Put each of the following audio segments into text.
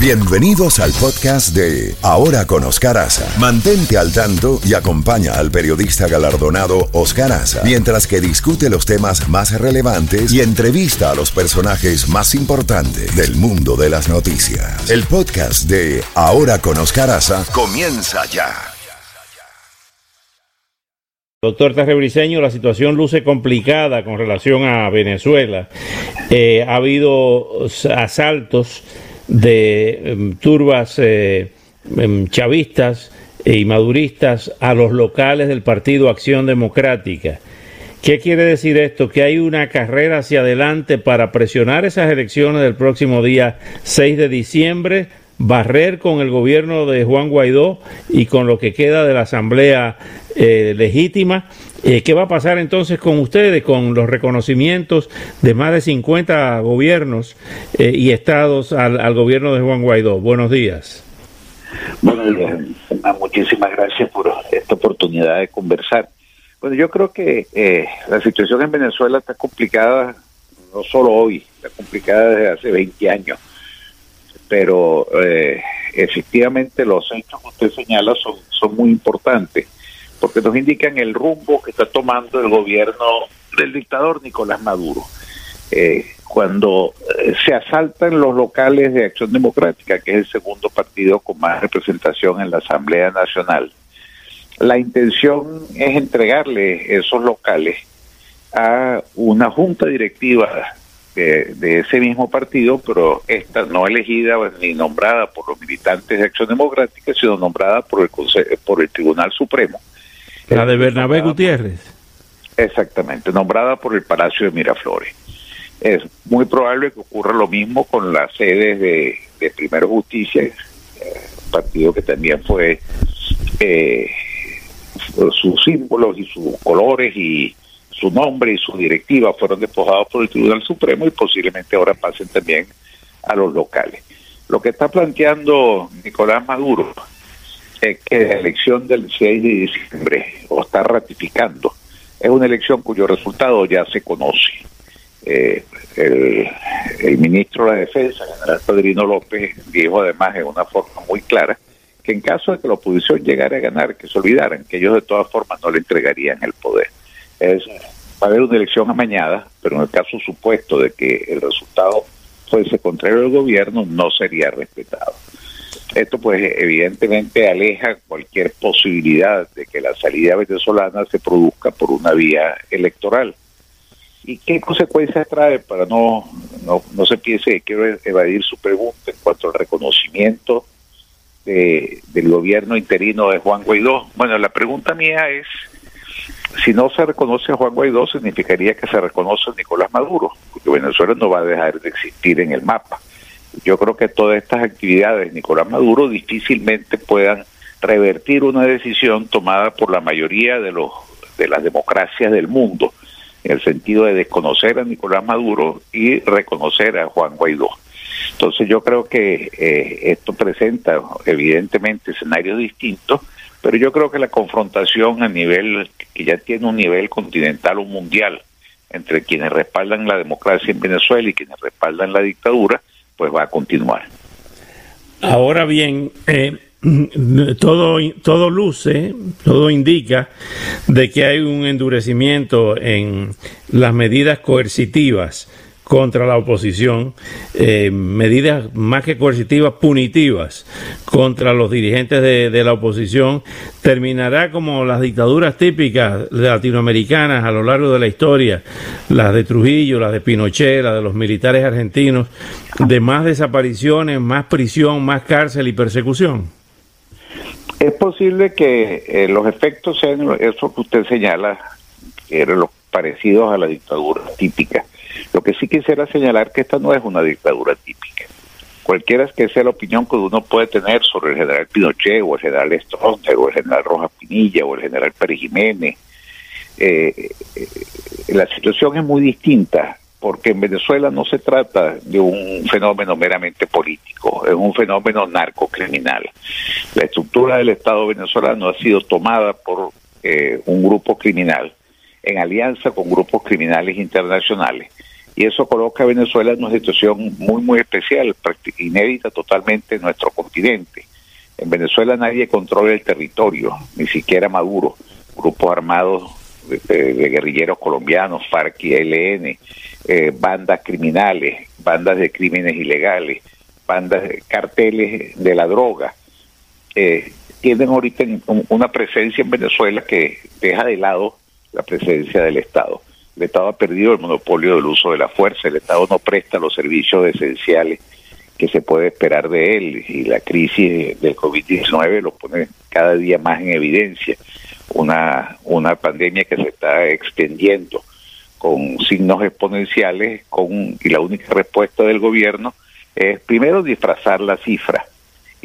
Bienvenidos al podcast de Ahora con Oscar Aza. Mantente al tanto y acompaña al periodista galardonado Oscar Aza mientras que discute los temas más relevantes y entrevista a los personajes más importantes del mundo de las noticias. El podcast de Ahora con Oscar Aza comienza ya. Doctor Tarrebriseño, la situación luce complicada con relación a Venezuela. Eh, ha habido asaltos de em, turbas eh, em, chavistas y maduristas a los locales del Partido Acción Democrática. ¿Qué quiere decir esto? Que hay una carrera hacia adelante para presionar esas elecciones del próximo día 6 de diciembre, barrer con el gobierno de Juan Guaidó y con lo que queda de la Asamblea eh, legítima. Eh, ¿Qué va a pasar entonces con ustedes, con los reconocimientos de más de 50 gobiernos eh, y estados al, gobierno de Juan Guaidó? Buenos días. Buenos días. Muchísimas gracias por esta oportunidad de conversar. Bueno, yo creo que la situación en Venezuela está complicada, no solo hoy, está complicada desde hace 20 años pero eh, efectivamente los hechos que usted señala son muy importantes, porque nos indican el rumbo que está tomando el gobierno del dictador Nicolás Maduro. Eh, cuando eh, se asaltan los locales de Acción Democrática, que es el segundo partido con más representación en la Asamblea Nacional, la intención es entregarle esos locales a una junta directiva de, ese mismo partido, pero esta no elegida ni nombrada por los militantes de Acción Democrática, sino nombrada por el, por el Tribunal Supremo. La de Bernabé Gutiérrez. exactamente, nombrada por el Palacio de Miraflores. Es muy probable que ocurra lo mismo con las sedes de, de Primero Justicia, eh, partido que también fue eh, sus símbolos y sus colores y su nombre y su directiva fueron despojados por el Tribunal Supremo y posiblemente ahora pasen también a los locales. Lo que está planteando Nicolás Maduro es que la elección del 6 de diciembre, o está ratificando, es una elección cuyo resultado ya se conoce. Eh, el, el, ministro de la Defensa, general Padrino López, dijo además en una forma muy clara que en caso de que la oposición llegara a ganar, que se olvidaran, que ellos de todas formas no le entregarían el poder es, va a haber una elección amañada, pero en el caso supuesto de que el resultado fuese contrario al gobierno, no sería respetado. Esto pues evidentemente aleja cualquier posibilidad de que la salida venezolana se produzca por una vía electoral. ¿Y qué consecuencias trae para no, no, no se piense que quiero evadir su pregunta en cuanto al reconocimiento de, del gobierno interino de Juan Guaidó? Bueno, la pregunta mía es si no se reconoce a Juan Guaidó, significaría que se reconoce a Nicolás Maduro, porque Venezuela no va a dejar de existir en el mapa. Yo creo que todas estas actividades de Nicolás Maduro difícilmente puedan revertir una decisión tomada por la mayoría de los de las democracias del mundo, en el sentido de desconocer a Nicolás Maduro y reconocer a Juan Guaidó. Entonces yo creo que eh, esto presenta evidentemente escenarios distintos pero yo creo que la confrontación a nivel, que ya tiene un nivel continental o mundial, entre quienes respaldan la democracia en Venezuela y quienes respaldan la dictadura, pues va a continuar. Ahora bien, eh, todo, todo luce, todo indica de que hay un endurecimiento en las medidas coercitivas contra la oposición, eh, medidas más que coercitivas, punitivas contra los dirigentes de, la oposición, terminará como las dictaduras típicas latinoamericanas a lo largo de la historia, las de Trujillo, las de Pinochet, las de los militares argentinos, de más desapariciones, más prisión, más cárcel y persecución. Es posible que eh, los efectos sean eso que usted señala, que eran los parecidos a la dictadura típica lo que sí quisiera señalar que esta no es una dictadura típica. Cualquiera que sea la opinión que uno puede tener sobre el general Pinochet o el general Stroessner o el general Rojas Pinilla o el general Pérez Jiménez, eh, la situación es muy distinta porque en Venezuela no se trata de un fenómeno meramente político, es un fenómeno narcocriminal. La estructura del Estado venezolano ha sido tomada por eh, un grupo criminal en alianza con grupos criminales internacionales y eso coloca a Venezuela en una situación muy, muy especial, inédita totalmente en nuestro continente. En Venezuela nadie controla el territorio, ni siquiera Maduro, grupos armados de, guerrilleros colombianos, FARC y ELN, eh, bandas criminales, bandas de crímenes ilegales, bandas de carteles de la droga. Eh, tienen ahorita una presencia en Venezuela que deja de lado la presencia del Estado. El Estado ha perdido el monopolio del uso de la fuerza, el Estado no presta los servicios esenciales que se puede esperar de él y la crisis del COVID-19 lo pone cada día más en evidencia. Una, una pandemia que se está extendiendo con signos exponenciales con, y la única respuesta del gobierno es primero disfrazar la cifra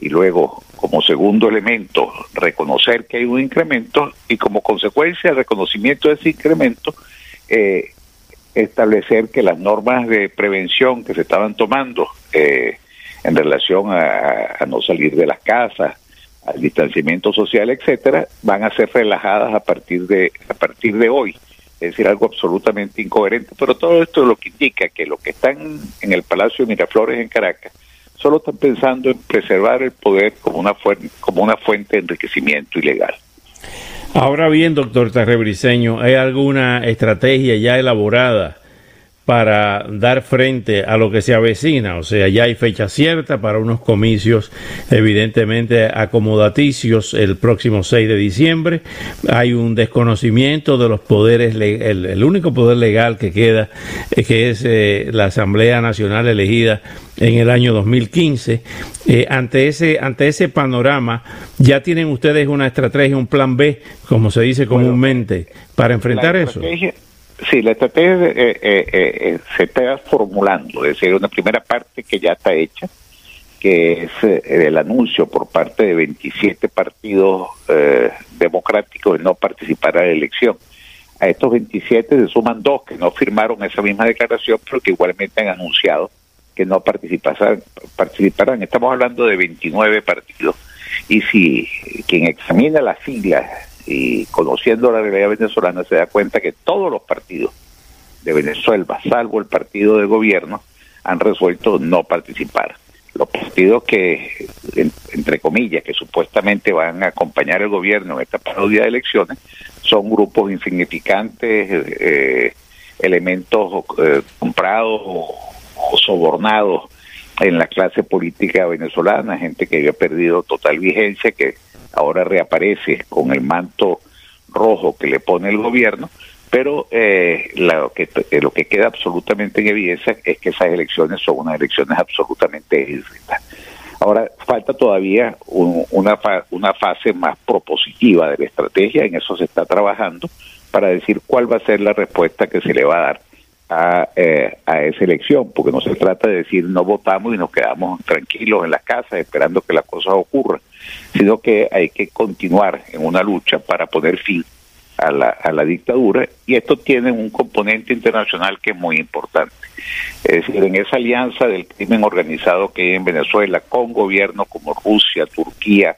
y luego como segundo elemento reconocer que hay un incremento y como consecuencia del reconocimiento de ese incremento eh, establecer que las normas de prevención que se estaban tomando eh, en relación a, no salir de las casas, al distanciamiento social, etcétera, van a ser relajadas a partir de a partir de hoy. Es decir, algo absolutamente incoherente, pero todo esto es lo que indica que los que están en el Palacio de Miraflores en Caracas solo están pensando en preservar el poder como una fuente, como una fuente de enriquecimiento ilegal. Ahora bien, doctor Tarrebriseño, ¿hay alguna estrategia ya elaborada para dar frente a lo que se avecina? O sea, ya hay fecha cierta para unos comicios evidentemente acomodaticios el próximo 6 de diciembre. Hay un desconocimiento de los poderes, el, único poder legal que queda, eh, que es eh, la Asamblea Nacional elegida en el año 2015. Eh, ante, ese, ante ese panorama, ¿ya tienen ustedes una estrategia, un plan B, como se dice comúnmente, para enfrentar eso? Sí, la estrategia eh, eh, se está formulando, es decir, una primera parte que ya está hecha, que es el anuncio por parte de 27 partidos democráticos de no participar a la elección. A estos 27 se suman dos que no firmaron esa misma declaración, pero que igualmente han anunciado que no participarán, participarán. Estamos hablando de 29 partidos. Y si quien examina las siglas y conociendo la realidad venezolana se da cuenta que todos los partidos de Venezuela, salvo el partido de gobierno, han resuelto no participar. Los partidos que, entre comillas, que supuestamente van a acompañar al gobierno en esta parodia de elecciones, son grupos insignificantes, eh, elementos eh, comprados o o sobornados en la clase política venezolana, gente que había perdido total vigencia, que ahora reaparece con el manto rojo que le pone el gobierno, pero eh, lo, que, eh, lo que queda absolutamente en evidencia es que esas elecciones son unas elecciones absolutamente distintas. Ahora, falta todavía una, una fase más propositiva de la estrategia, en eso se está trabajando, para decir cuál va a ser la respuesta que se le va a dar a, eh, a esa elección, porque no se trata de decir no votamos y nos quedamos tranquilos en las casas esperando que las cosas ocurran, sino que hay que continuar en una lucha para poner fin a la, a la dictadura y esto tiene un componente internacional que es muy importante. Es decir, en esa alianza del crimen organizado que hay en Venezuela con gobiernos como Rusia, Turquía,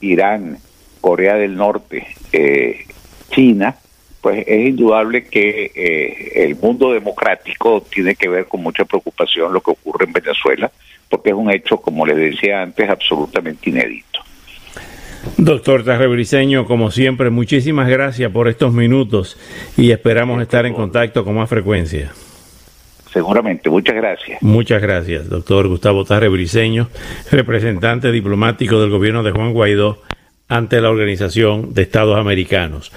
Irán, Corea del Norte, eh, China, pues es indudable que eh, el mundo democrático tiene que ver con mucha preocupación lo que ocurre en Venezuela, porque es un hecho, como les decía antes, absolutamente inédito. Doctor Tarrebriseño, como siempre, muchísimas gracias por estos minutos y esperamos estar en contacto con más frecuencia. Seguramente, muchas gracias. Muchas gracias, doctor Gustavo Tarrebriseño, representante diplomático del gobierno de Juan Guaidó ante la Organización de Estados Americanos.